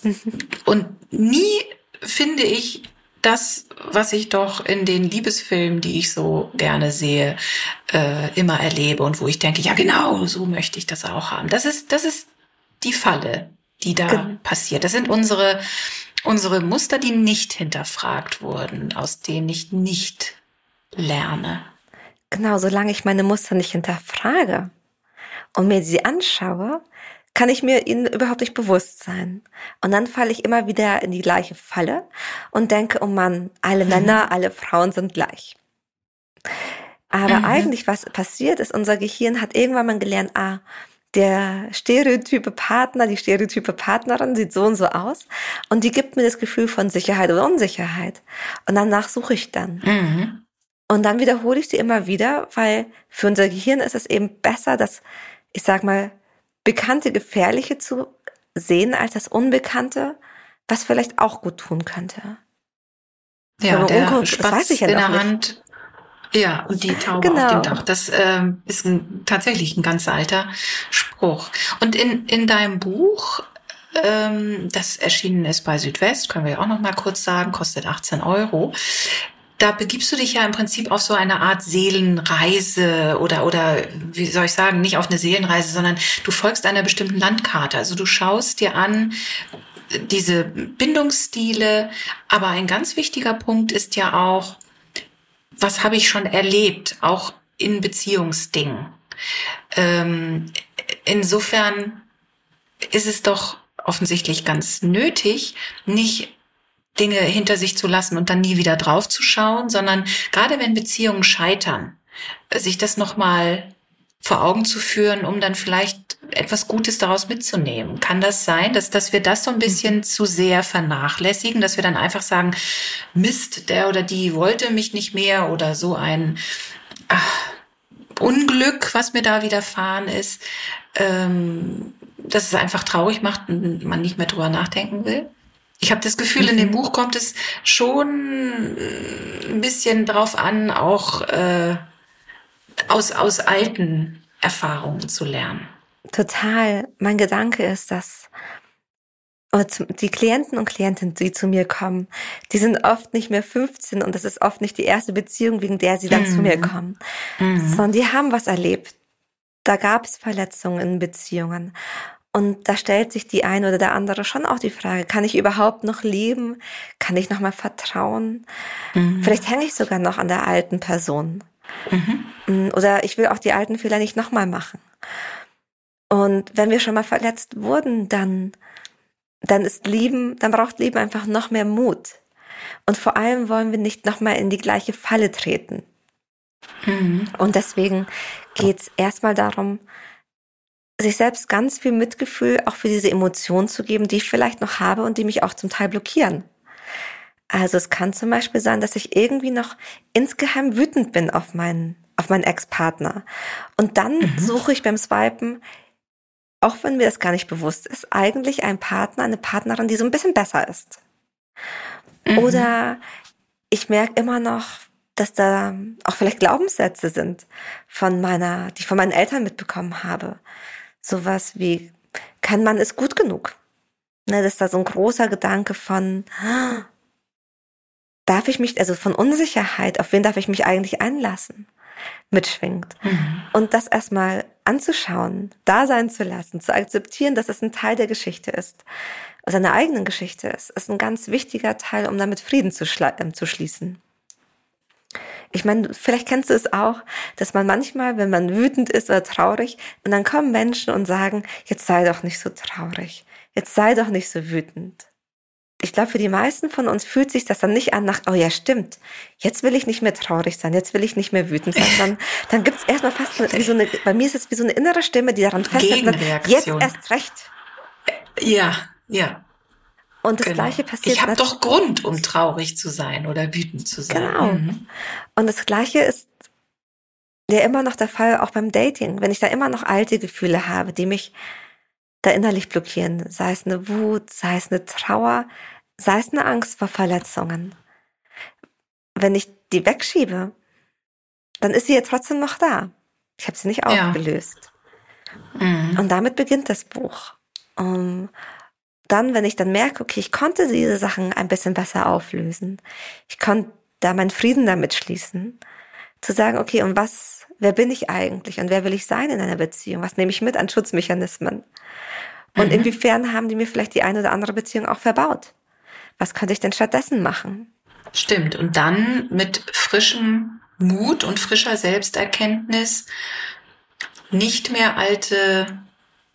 und nie finde ich, das, was ich doch in den Liebesfilmen, die ich so gerne sehe, äh, immer erlebe und wo ich denke, ja genau, so möchte ich das auch haben. Das ist, das ist die Falle, die da Ge passiert. Das sind unsere, unsere Muster, die nicht hinterfragt wurden, aus denen ich nicht lerne. Genau, solange ich meine Muster nicht hinterfrage und mir sie anschaue, kann ich mir ihnen überhaupt nicht bewusst sein. Und dann falle ich immer wieder in die gleiche Falle und denke, oh Mann, alle mhm. Männer, alle Frauen sind gleich. Aber mhm. eigentlich, was passiert ist, unser Gehirn hat irgendwann mal gelernt, ah, der stereotype Partner, die stereotype Partnerin sieht so und so aus und die gibt mir das Gefühl von Sicherheit oder Unsicherheit. Und danach suche ich dann. Mhm. Und dann wiederhole ich sie immer wieder, weil für unser Gehirn ist es eben besser, dass, ich sag mal, bekannte Gefährliche zu sehen als das Unbekannte, was vielleicht auch gut tun könnte. Ja, der Ungut, Spatz weiß ich ja in der nicht. Hand. Ja, und die Taube genau. auf dem Dach. Das ähm, ist ein, tatsächlich ein ganz alter Spruch. Und in, in deinem Buch, ähm, das erschienen ist bei Südwest, können wir ja auch noch mal kurz sagen, kostet 18 Euro da begibst du dich ja im Prinzip auf so eine Art Seelenreise oder, oder wie soll ich sagen, nicht auf eine Seelenreise, sondern du folgst einer bestimmten Landkarte. Also du schaust dir an, diese Bindungsstile, aber ein ganz wichtiger Punkt ist ja auch, was habe ich schon erlebt, auch in Beziehungsdingen. Ähm, insofern ist es doch offensichtlich ganz nötig, nicht Dinge hinter sich zu lassen und dann nie wieder drauf zu schauen, sondern gerade wenn Beziehungen scheitern, sich das nochmal vor Augen zu führen, um dann vielleicht etwas Gutes daraus mitzunehmen. Kann das sein, dass, dass wir das so ein bisschen mhm. zu sehr vernachlässigen, dass wir dann einfach sagen, Mist, der oder die wollte mich nicht mehr oder so ein ach, Unglück, was mir da widerfahren ist, ähm, dass es einfach traurig macht und man nicht mehr drüber nachdenken will? Ich habe das Gefühl, in dem mhm. Buch kommt es schon ein bisschen drauf an, auch äh, aus, aus alten Erfahrungen zu lernen. Total. Mein Gedanke ist, dass die Klienten und Klientinnen, die zu mir kommen, die sind oft nicht mehr 15 und das ist oft nicht die erste Beziehung, wegen der sie dann mhm. zu mir mhm. kommen, mhm. sondern die haben was erlebt. Da gab es Verletzungen in Beziehungen. Und da stellt sich die eine oder der andere schon auch die Frage, kann ich überhaupt noch leben? Kann ich noch mal vertrauen? Mhm. Vielleicht hänge ich sogar noch an der alten Person. Mhm. Mm, oder ich will auch die alten Fehler nicht noch mal machen. Und wenn wir schon mal verletzt wurden, dann, dann ist Lieben, dann braucht Lieben einfach noch mehr Mut. Und vor allem wollen wir nicht noch mal in die gleiche Falle treten. Mhm. Und deswegen geht's erstmal darum, sich selbst ganz viel Mitgefühl auch für diese Emotionen zu geben, die ich vielleicht noch habe und die mich auch zum Teil blockieren. Also es kann zum Beispiel sein, dass ich irgendwie noch insgeheim wütend bin auf meinen, auf meinen Ex-Partner. Und dann mhm. suche ich beim Swipen, auch wenn mir das gar nicht bewusst ist, eigentlich einen Partner, eine Partnerin, die so ein bisschen besser ist. Mhm. Oder ich merke immer noch, dass da auch vielleicht Glaubenssätze sind von meiner, die ich von meinen Eltern mitbekommen habe sowas wie, kann man es gut genug? Ne, das ist da so ein großer Gedanke von, darf ich mich, also von Unsicherheit, auf wen darf ich mich eigentlich einlassen, mitschwingt. Mhm. Und das erstmal anzuschauen, da sein zu lassen, zu akzeptieren, dass es ein Teil der Geschichte ist, seiner eigenen Geschichte ist, ist ein ganz wichtiger Teil, um damit Frieden zu, äh, zu schließen. Ich meine, vielleicht kennst du es auch, dass man manchmal, wenn man wütend ist oder traurig, und dann kommen Menschen und sagen, jetzt sei doch nicht so traurig, jetzt sei doch nicht so wütend. Ich glaube, für die meisten von uns fühlt sich das dann nicht an nach, oh ja, stimmt, jetzt will ich nicht mehr traurig sein, jetzt will ich nicht mehr wütend sein. Dann, dann gibt es erstmal fast wie so eine, bei mir ist es wie so eine innere Stimme, die daran festhält, jetzt erst recht. Ja, ja. Und das genau. Gleiche passiert. Ich habe doch Grund, um traurig zu sein oder wütend zu sein. Genau. Mhm. Und das Gleiche ist ja immer noch der Fall auch beim Dating. Wenn ich da immer noch alte Gefühle habe, die mich da innerlich blockieren, sei es eine Wut, sei es eine Trauer, sei es eine Angst vor Verletzungen. Wenn ich die wegschiebe, dann ist sie ja trotzdem noch da. Ich habe sie nicht aufgelöst. Ja. Mhm. Und damit beginnt das Buch. Um, dann, wenn ich dann merke, okay, ich konnte diese Sachen ein bisschen besser auflösen, ich konnte da meinen Frieden damit schließen, zu sagen, okay, und was, wer bin ich eigentlich und wer will ich sein in einer Beziehung? Was nehme ich mit an Schutzmechanismen? Und mhm. inwiefern haben die mir vielleicht die eine oder andere Beziehung auch verbaut? Was könnte ich denn stattdessen machen? Stimmt. Und dann mit frischem Mut und frischer Selbsterkenntnis nicht mehr alte,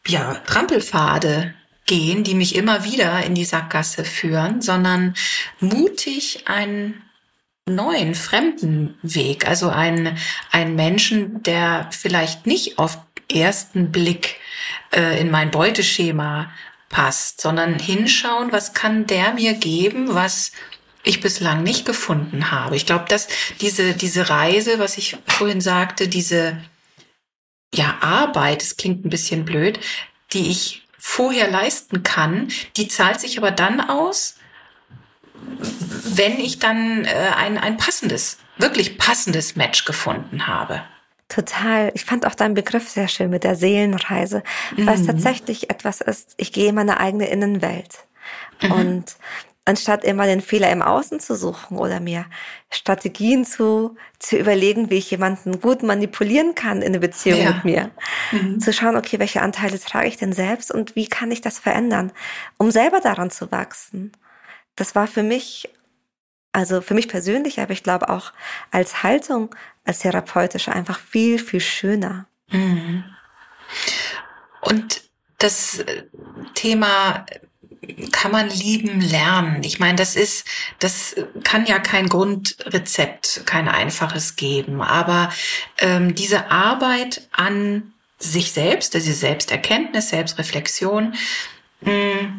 ja, Trampelpfade gehen, die mich immer wieder in die Sackgasse führen, sondern mutig einen neuen, fremden Weg, also einen, einen Menschen, der vielleicht nicht auf ersten Blick äh, in mein Beuteschema passt, sondern hinschauen, was kann der mir geben, was ich bislang nicht gefunden habe. Ich glaube, dass diese, diese Reise, was ich vorhin sagte, diese ja, Arbeit, es klingt ein bisschen blöd, die ich vorher leisten kann, die zahlt sich aber dann aus, wenn ich dann äh, ein, ein passendes, wirklich passendes Match gefunden habe. Total. Ich fand auch deinen Begriff sehr schön mit der Seelenreise, weil es mhm. tatsächlich etwas ist, ich gehe in meine eigene Innenwelt. Mhm. Und anstatt immer den Fehler im Außen zu suchen oder mir Strategien zu, zu überlegen, wie ich jemanden gut manipulieren kann in eine Beziehung ja. mit mir, mhm. zu schauen, okay, welche Anteile trage ich denn selbst und wie kann ich das verändern, um selber daran zu wachsen. Das war für mich, also für mich persönlich, aber ich glaube auch als Haltung, als therapeutische einfach viel, viel schöner. Mhm. Und das Thema kann man lieben lernen. Ich meine, das ist, das kann ja kein Grundrezept, kein einfaches geben. Aber ähm, diese Arbeit an sich selbst, diese Selbsterkenntnis, Selbstreflexion, mh, hm,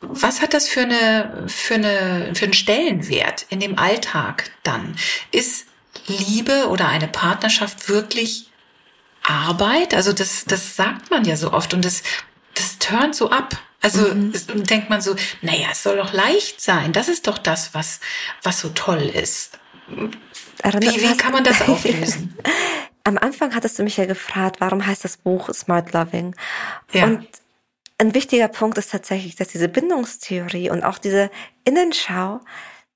was hat das für eine, für eine, für einen Stellenwert in dem Alltag dann? Ist Liebe oder eine Partnerschaft wirklich Arbeit? Also das, das sagt man ja so oft und das, das turnt so ab. Also mhm. denkt man so, naja, es soll doch leicht sein. Das ist doch das, was, was so toll ist. Wie, wie kann man das auflösen? Am Anfang hattest du mich ja gefragt, warum heißt das Buch Smart Loving? Ja. Und ein wichtiger Punkt ist tatsächlich, dass diese Bindungstheorie und auch diese Innenschau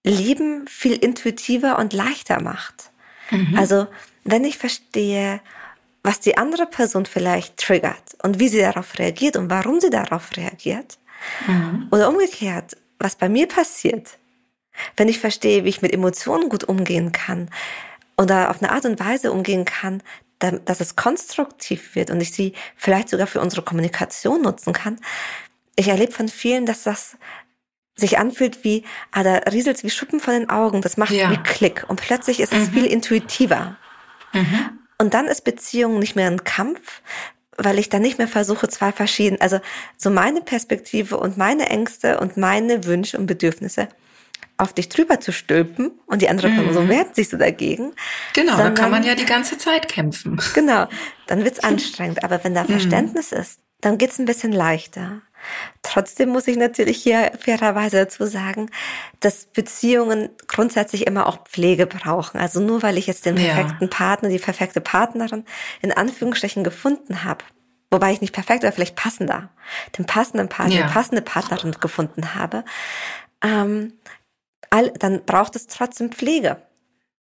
Leben viel intuitiver und leichter macht. Mhm. Also, wenn ich verstehe, was die andere Person vielleicht triggert und wie sie darauf reagiert und warum sie darauf reagiert. Mhm. Oder umgekehrt, was bei mir passiert, wenn ich verstehe, wie ich mit Emotionen gut umgehen kann oder auf eine Art und Weise umgehen kann, dass es konstruktiv wird und ich sie vielleicht sogar für unsere Kommunikation nutzen kann. Ich erlebe von vielen, dass das sich anfühlt wie, ah, da rieselt wie Schuppen von den Augen, das macht ja. wie Klick und plötzlich ist es mhm. viel intuitiver. Mhm. Und dann ist Beziehung nicht mehr ein Kampf, weil ich dann nicht mehr versuche, zwei verschiedene, also so meine Perspektive und meine Ängste und meine Wünsche und Bedürfnisse auf dich drüber zu stülpen und die andere Person mhm. wehrt sich so dagegen. Genau, da kann man ja die ganze Zeit kämpfen. Genau, dann wird's anstrengend. Aber wenn da mhm. Verständnis mhm. ist, dann geht's ein bisschen leichter. Trotzdem muss ich natürlich hier fairerweise dazu sagen, dass Beziehungen grundsätzlich immer auch Pflege brauchen. Also nur weil ich jetzt den perfekten ja. Partner, die perfekte Partnerin in Anführungsstrichen gefunden habe, wobei ich nicht perfekt oder vielleicht passender, den passenden Partner, ja. die passende Partnerin gefunden habe, ähm, all, dann braucht es trotzdem Pflege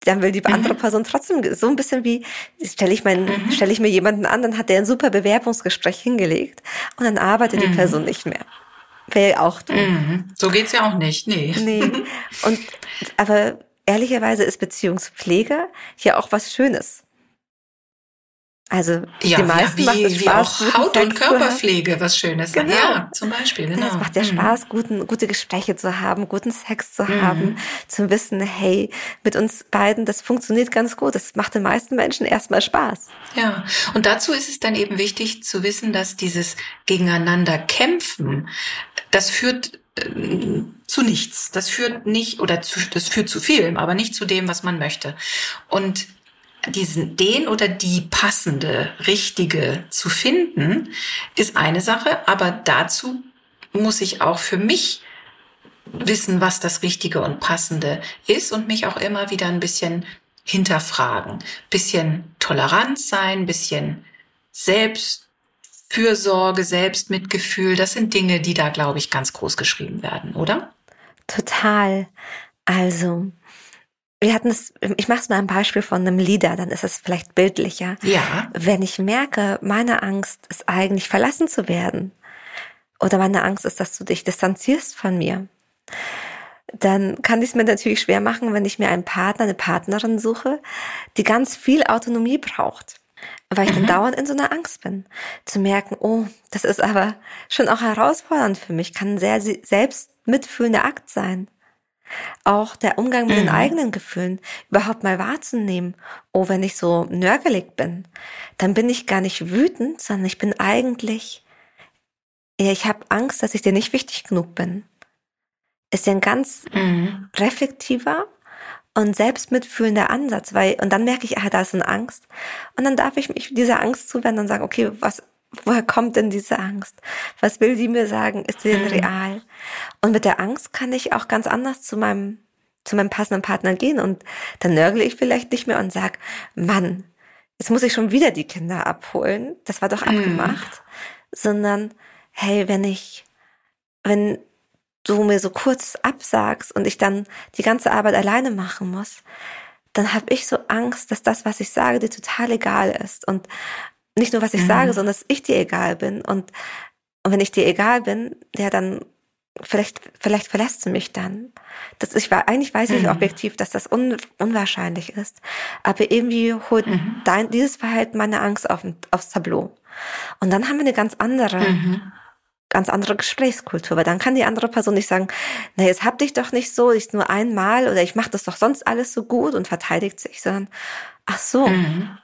dann will die mhm. andere Person trotzdem so ein bisschen wie stelle ich meinen mhm. stelle ich mir jemanden an, dann hat der ein super Bewerbungsgespräch hingelegt und dann arbeitet mhm. die Person nicht mehr. Wäre auch du. Mhm. So geht's ja auch nicht, nee. Nee. Und aber ehrlicherweise ist Beziehungspflege ja auch was Schönes. Also ja, die meisten ja, wie, macht es Spaß, wie auch Haut- und Körperpflege, was Schönes. Genau. Ja, zum Beispiel. Genau. Es macht ja mhm. Spaß, guten, gute Gespräche zu haben, guten Sex zu mhm. haben, zu wissen, hey, mit uns beiden, das funktioniert ganz gut. Das macht den meisten Menschen erstmal Spaß. Ja, und dazu ist es dann eben wichtig zu wissen, dass dieses Gegeneinander kämpfen, das führt äh, zu nichts. Das führt nicht oder zu, das führt zu viel, aber nicht zu dem, was man möchte. Und diesen, den oder die passende, richtige zu finden, ist eine Sache, aber dazu muss ich auch für mich wissen, was das Richtige und Passende ist und mich auch immer wieder ein bisschen hinterfragen, bisschen tolerant sein, bisschen selbst Fürsorge, Selbstmitgefühl, das sind Dinge, die da, glaube ich, ganz groß geschrieben werden, oder? Total. Also, wir hatten es, ich mache es mal ein Beispiel von einem Lieder, dann ist es vielleicht bildlicher. Ja. Wenn ich merke, meine Angst ist eigentlich verlassen zu werden oder meine Angst ist, dass du dich distanzierst von mir, dann kann ich es mir natürlich schwer machen, wenn ich mir einen Partner, eine Partnerin suche, die ganz viel Autonomie braucht. Weil ich mhm. dann dauernd in so einer Angst bin. Zu merken, oh, das ist aber schon auch herausfordernd für mich, kann ein sehr selbst mitfühlender Akt sein. Auch der Umgang mit mhm. den eigenen Gefühlen überhaupt mal wahrzunehmen. Oh, wenn ich so nörgelig bin, dann bin ich gar nicht wütend, sondern ich bin eigentlich, ja, ich habe Angst, dass ich dir nicht wichtig genug bin ist ja ein ganz mhm. reflektiver und selbstmitfühlender Ansatz, weil, und dann merke ich, ah, da ist eine Angst. Und dann darf ich mich dieser Angst zuwenden und sagen, okay, was, woher kommt denn diese Angst? Was will die mir sagen? Ist sie denn mhm. real? Und mit der Angst kann ich auch ganz anders zu meinem, zu meinem passenden Partner gehen und dann nörgle ich vielleicht nicht mehr und sag, Mann, jetzt muss ich schon wieder die Kinder abholen. Das war doch mhm. abgemacht. Sondern, hey, wenn ich, wenn du mir so kurz absagst und ich dann die ganze Arbeit alleine machen muss, dann habe ich so Angst, dass das, was ich sage, dir total egal ist. Und nicht nur, was ich mhm. sage, sondern dass ich dir egal bin. Und, und wenn ich dir egal bin, ja, dann vielleicht, vielleicht verlässt du mich dann. Das, ich war, eigentlich weiß ich mhm. objektiv, dass das un, unwahrscheinlich ist. Aber irgendwie holt mhm. dein, dieses Verhalten meine Angst auf, aufs Tableau. Und dann haben wir eine ganz andere mhm ganz andere Gesprächskultur, weil dann kann die andere Person nicht sagen, na jetzt hab dich doch nicht so, ich nur einmal oder ich mache das doch sonst alles so gut und verteidigt sich, sondern ach so, mhm.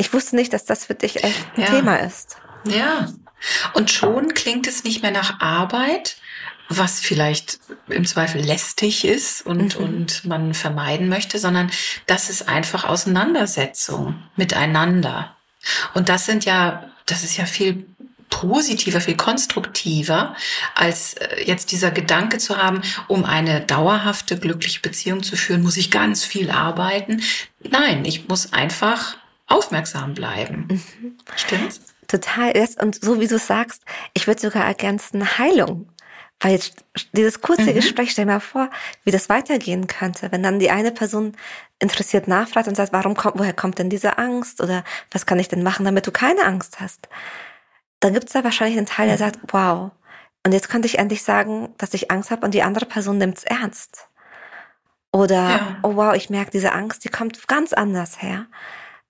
Ich wusste nicht, dass das für dich echt ein ja. Thema ist. Ja, und schon klingt es nicht mehr nach Arbeit, was vielleicht im Zweifel lästig ist und, mhm. und man vermeiden möchte, sondern das ist einfach Auseinandersetzung miteinander. Und das sind ja, das ist ja viel positiver, viel konstruktiver, als äh, jetzt dieser Gedanke zu haben, um eine dauerhafte, glückliche Beziehung zu führen, muss ich ganz viel arbeiten. Nein, ich muss einfach aufmerksam bleiben. Mhm. Stimmt's? Total. Und so wie du sagst, ich würde sogar ergänzen Heilung. Weil jetzt dieses kurze mhm. Gespräch, stell mal vor, wie das weitergehen könnte, wenn dann die eine Person interessiert nachfragt und sagt, warum kommt, woher kommt denn diese Angst? Oder was kann ich denn machen, damit du keine Angst hast? dann gibt es da wahrscheinlich einen Teil, der sagt, wow, und jetzt könnte ich endlich sagen, dass ich Angst habe und die andere Person nimmt es ernst. Oder, ja. oh wow, ich merke diese Angst, die kommt ganz anders her.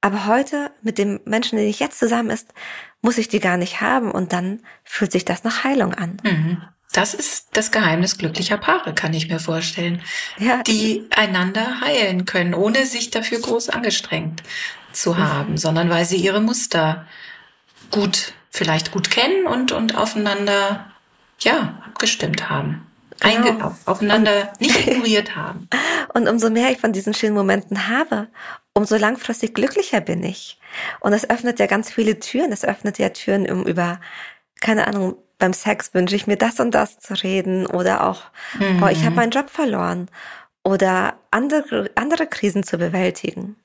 Aber heute mit dem Menschen, den ich jetzt zusammen ist, muss ich die gar nicht haben und dann fühlt sich das nach Heilung an. Mhm. Das ist das Geheimnis glücklicher Paare, kann ich mir vorstellen, ja. die einander heilen können, ohne sich dafür groß angestrengt zu haben, mhm. sondern weil sie ihre Muster gut vielleicht gut kennen und, und aufeinander, ja, abgestimmt haben. Genau. aufeinander und, nicht ignoriert haben. Und umso mehr ich von diesen schönen Momenten habe, umso langfristig glücklicher bin ich. Und das öffnet ja ganz viele Türen. Das öffnet ja Türen, um über, keine Ahnung, beim Sex wünsche ich mir das und das zu reden oder auch, mhm. oh, ich habe meinen Job verloren oder andere, andere Krisen zu bewältigen,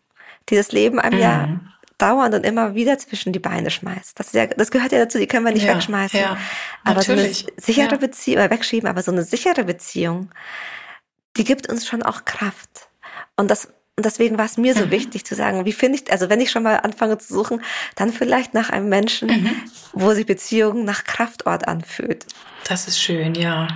die das Leben einem mhm. ja dauernd und immer wieder zwischen die Beine schmeißt. Das, ja, das gehört ja dazu, die können wir nicht ja, wegschmeißen. Ja, aber natürlich. so eine sichere ja. Beziehung, oder wegschieben, aber so eine sichere Beziehung, die gibt uns schon auch Kraft. Und das und deswegen war es mir so mhm. wichtig zu sagen, wie finde ich, also wenn ich schon mal anfange zu suchen, dann vielleicht nach einem Menschen, mhm. wo sich Beziehung nach Kraftort anfühlt. Das ist schön, ja.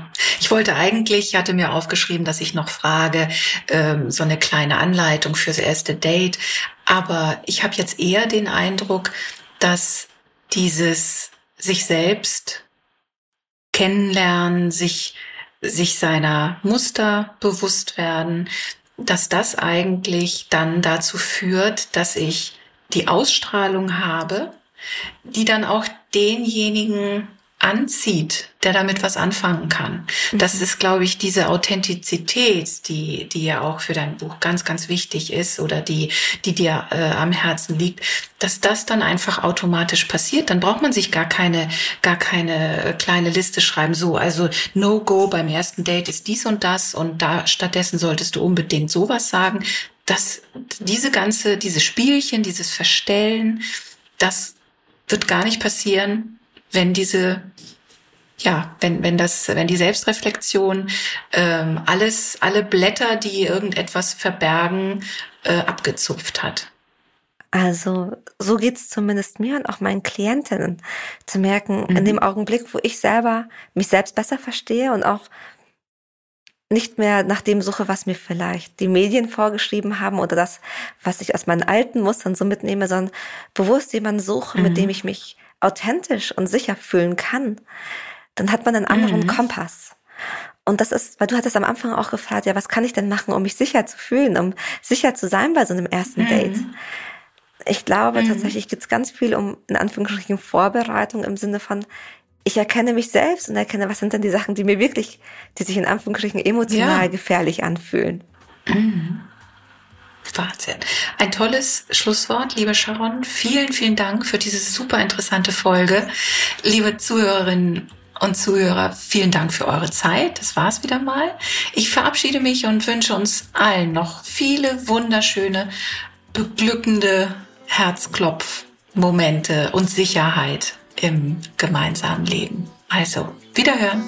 Ich wollte eigentlich, ich hatte mir aufgeschrieben, dass ich noch frage, ähm, so eine kleine Anleitung fürs erste Date. Aber ich habe jetzt eher den Eindruck, dass dieses sich selbst kennenlernen, sich, sich seiner Muster bewusst werden, dass das eigentlich dann dazu führt, dass ich die Ausstrahlung habe, die dann auch denjenigen anzieht, der damit was anfangen kann. Das mhm. ist, glaube ich, diese Authentizität, die, die ja auch für dein Buch ganz, ganz wichtig ist oder die, die dir äh, am Herzen liegt, dass das dann einfach automatisch passiert. Dann braucht man sich gar keine, gar keine kleine Liste schreiben. So, also No-Go beim ersten Date ist dies und das und da stattdessen solltest du unbedingt sowas sagen. dass diese ganze, diese Spielchen, dieses Verstellen, das wird gar nicht passieren, wenn diese ja, wenn, wenn das, wenn die Selbstreflexion ähm, alles, alle Blätter, die irgendetwas verbergen, äh, abgezupft hat. Also so geht's zumindest mir und auch meinen Klientinnen zu merken, mhm. in dem Augenblick, wo ich selber mich selbst besser verstehe und auch nicht mehr nach dem suche, was mir vielleicht die Medien vorgeschrieben haben oder das, was ich aus meinen alten Mustern so mitnehme, sondern bewusst jemanden suche, mhm. mit dem mhm. ich mich authentisch und sicher fühlen kann, dann hat man einen anderen mhm. Kompass. Und das ist, weil du hattest am Anfang auch gefragt, ja, was kann ich denn machen, um mich sicher zu fühlen, um sicher zu sein bei so einem ersten mhm. Date? Ich glaube mhm. tatsächlich geht es ganz viel um in Anführungsstrichen Vorbereitung im Sinne von, ich erkenne mich selbst und erkenne, was sind denn die Sachen, die mir wirklich, die sich in Anführungsstrichen emotional ja. gefährlich anfühlen. Mhm. Wahnsinn. Ein tolles Schlusswort, liebe Sharon. Vielen, vielen Dank für diese super interessante Folge. Liebe Zuhörerinnen und Zuhörer, vielen Dank für eure Zeit. Das war's wieder mal. Ich verabschiede mich und wünsche uns allen noch viele wunderschöne, beglückende Herzklopfmomente und Sicherheit im gemeinsamen Leben. Also, wiederhören.